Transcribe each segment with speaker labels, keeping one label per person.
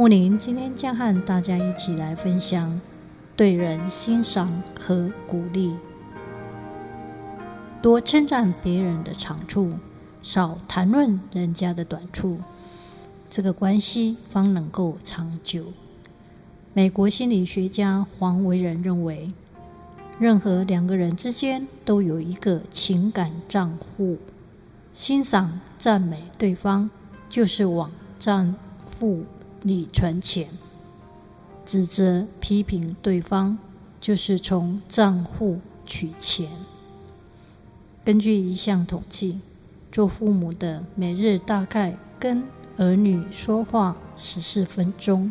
Speaker 1: 木林今天将和大家一起来分享对人欣赏和鼓励，多称赞别人的长处，少谈论人家的短处，这个关系方能够长久。美国心理学家黄维仁认为，任何两个人之间都有一个情感账户，欣赏赞美对方就是往账户里存钱，指责批评对方就是从账户取钱。根据一项统计，做父母的每日大概跟儿女说话十四分钟，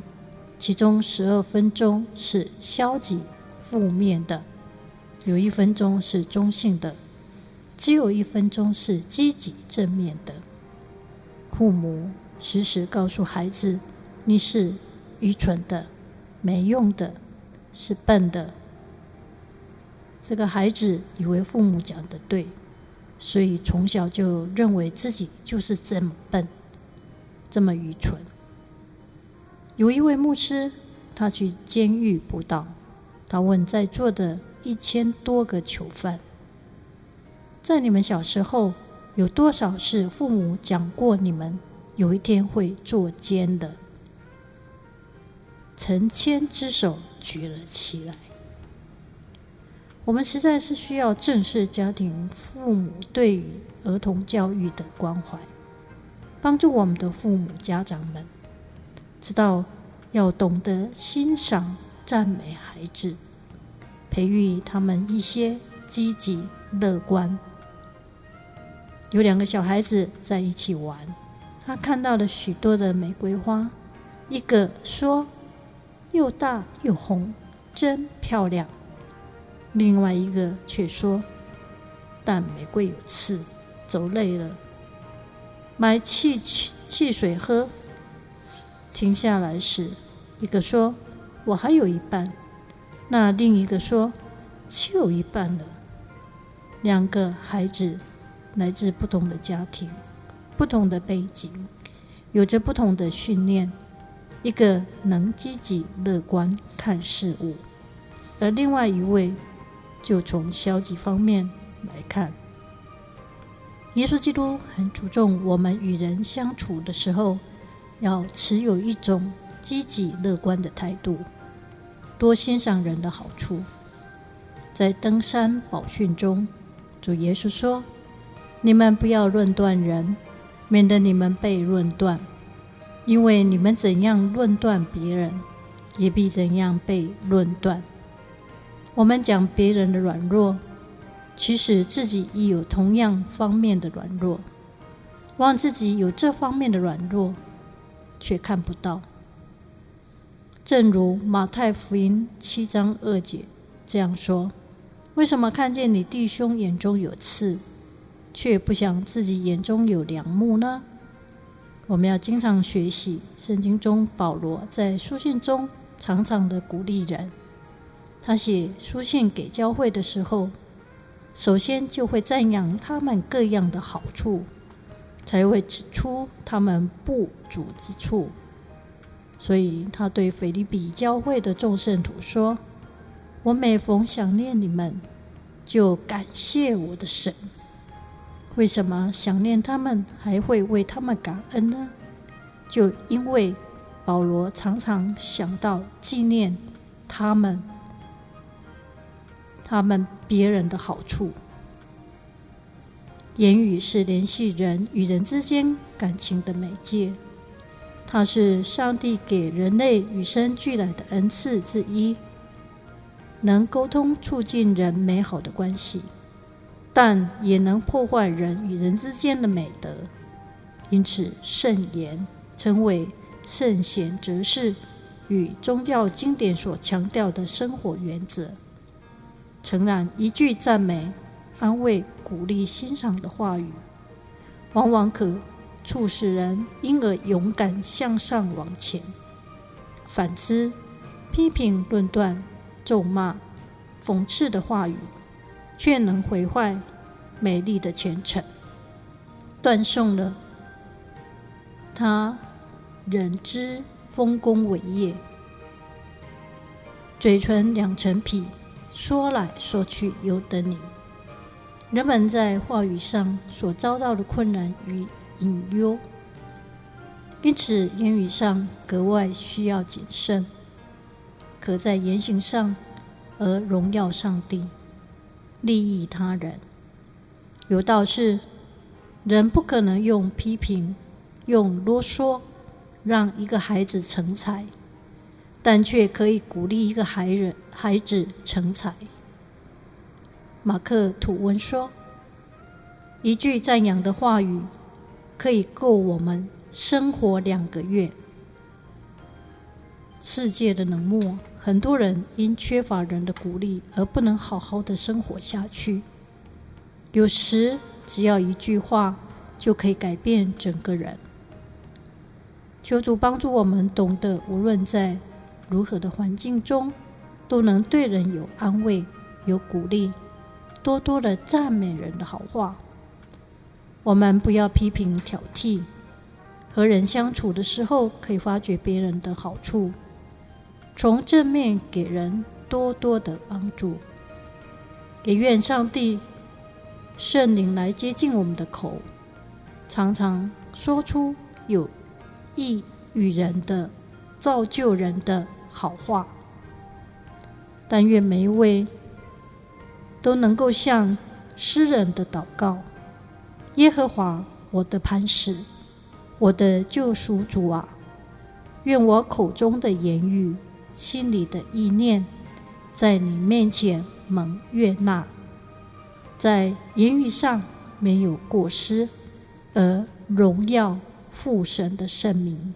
Speaker 1: 其中十二分钟是消极负面的，有一分钟是中性的，只有一分钟是积极正面的。父母时时告诉孩子。你是愚蠢的、没用的、是笨的。这个孩子以为父母讲的对，所以从小就认为自己就是这么笨、这么愚蠢。有一位牧师，他去监狱布道，他问在座的一千多个囚犯：“在你们小时候，有多少是父母讲过你们有一天会坐监的？”成千之手举了起来。我们实在是需要正视家庭父母对于儿童教育的关怀，帮助我们的父母家长们知道要懂得欣赏、赞美孩子，培育他们一些积极乐观。有两个小孩子在一起玩，他看到了许多的玫瑰花，一个说。又大又红，真漂亮。另外一个却说：“但玫瑰有刺，走累了，买汽汽水喝。”停下来时，一个说：“我还有一半。”那另一个说：“就一半了。”两个孩子来自不同的家庭，不同的背景，有着不同的训练。一个能积极乐观看事物，而另外一位就从消极方面来看。耶稣基督很注重我们与人相处的时候，要持有一种积极乐观的态度，多欣赏人的好处。在登山宝训中，主耶稣说：“你们不要论断人，免得你们被论断。”因为你们怎样论断别人，也必怎样被论断。我们讲别人的软弱，其实自己亦有同样方面的软弱，望自己有这方面的软弱，却看不到。正如马太福音七章二节这样说：“为什么看见你弟兄眼中有刺，却不想自己眼中有梁木呢？”我们要经常学习圣经中保罗在书信中常常的鼓励人。他写书信给教会的时候，首先就会赞扬他们各样的好处，才会指出他们不足之处。所以他对腓立比教会的众圣徒说：“我每逢想念你们，就感谢我的神。”为什么想念他们，还会为他们感恩呢？就因为保罗常常想到纪念他们，他们别人的好处。言语是联系人与人之间感情的媒介，它是上帝给人类与生俱来的恩赐之一，能沟通促进人美好的关系。但也能破坏人与人之间的美德，因此圣言成为圣贤哲士与宗教经典所强调的生活原则。诚然，一句赞美、安慰、鼓励、欣赏的话语，往往可促使人因而勇敢向上往前。反之，批评、论断、咒骂、讽刺的话语，却能毁坏美丽的前程，断送了他人之丰功伟业。嘴唇两层皮，说来说去由得你。人们在话语上所遭到的困难与隐忧，因此言语上格外需要谨慎，可在言行上而荣耀上帝。利益他人，有道是：人不可能用批评、用啰嗦让一个孩子成才，但却可以鼓励一个孩人孩子成才。马克吐温说：“一句赞扬的话语，可以够我们生活两个月。”世界的冷漠。很多人因缺乏人的鼓励而不能好好的生活下去。有时只要一句话就可以改变整个人。求主帮助我们懂得，无论在如何的环境中，都能对人有安慰、有鼓励，多多的赞美人的好话。我们不要批评挑剔，和人相处的时候可以发掘别人的好处。从正面给人多多的帮助，也愿上帝圣灵来接近我们的口，常常说出有益于人的、造就人的好话。但愿每一位都能够像诗人的祷告：“耶和华，我的磐石，我的救赎主啊，愿我口中的言语。”心里的意念，在你面前蒙悦纳，在言语上没有过失，而荣耀父神的圣名。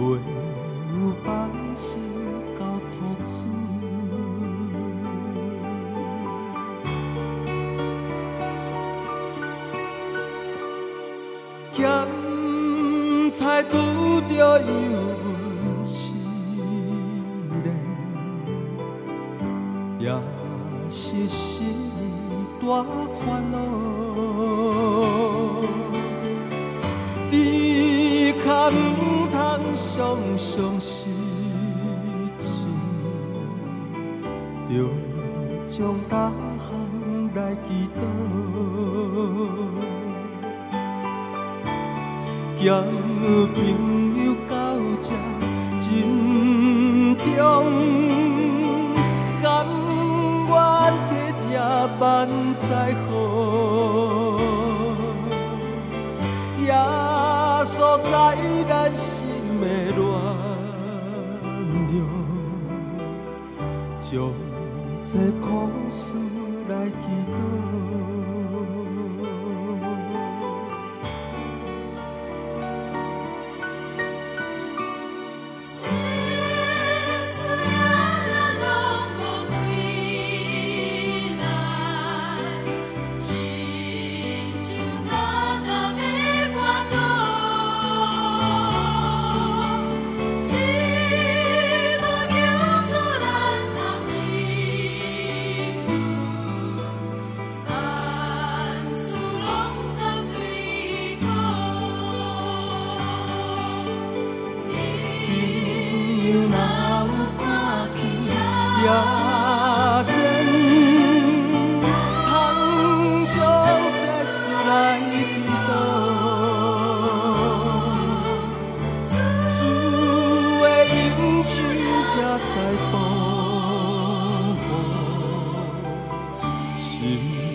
Speaker 2: 袂有放心交托主。咸菜拄着油温试炼，也是心里大烦恼。只可唔通常常失志，着将大项来祈祷。兼朋友到这珍重，甘愿体贴万载好，耶稣在咱将这苦事来祈祷。you.